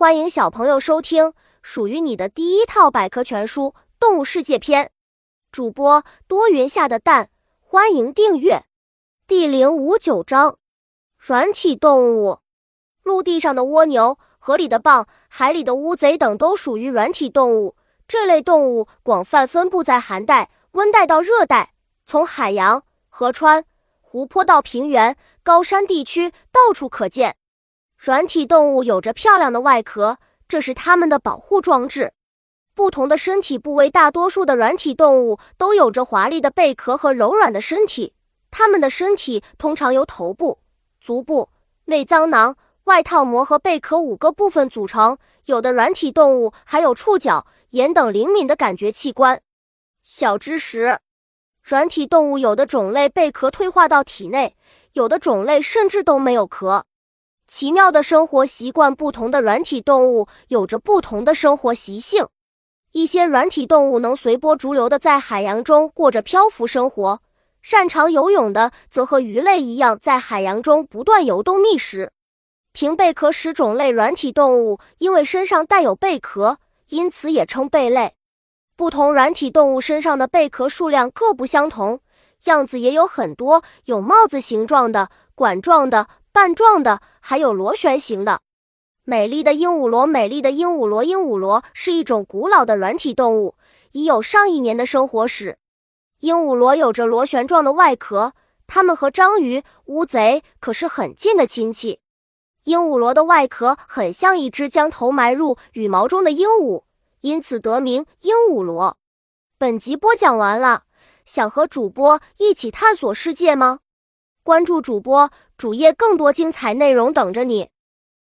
欢迎小朋友收听属于你的第一套百科全书《动物世界篇》。主播多云下的蛋，欢迎订阅。第零五九章：软体动物。陆地上的蜗牛、河里的蚌、海里的乌贼等都属于软体动物。这类动物广泛分布在寒带、温带到热带，从海洋、河川、湖泊到平原、高山地区，到处可见。软体动物有着漂亮的外壳，这是它们的保护装置。不同的身体部位，大多数的软体动物都有着华丽的贝壳和柔软的身体。它们的身体通常由头部、足部、内脏囊、外套膜和贝壳五个部分组成。有的软体动物还有触角、眼等灵敏的感觉器官。小知识：软体动物有的种类贝壳退化到体内，有的种类甚至都没有壳。奇妙的生活习惯，不同的软体动物有着不同的生活习性。一些软体动物能随波逐流的在海洋中过着漂浮生活，擅长游泳的则和鱼类一样在海洋中不断游动觅食。平贝壳食种类软体动物因为身上带有贝壳，因此也称贝类。不同软体动物身上的贝壳数量各不相同，样子也有很多，有帽子形状的、管状的。瓣状的，还有螺旋形的。美丽的鹦鹉螺，美丽的鹦鹉螺，鹦鹉螺是一种古老的软体动物，已有上亿年的生活史。鹦鹉螺有着螺旋状的外壳，它们和章鱼、乌贼可是很近的亲戚。鹦鹉螺的外壳很像一只将头埋入羽毛中的鹦鹉，因此得名鹦鹉螺。本集播讲完了，想和主播一起探索世界吗？关注主播。主页更多精彩内容等着你。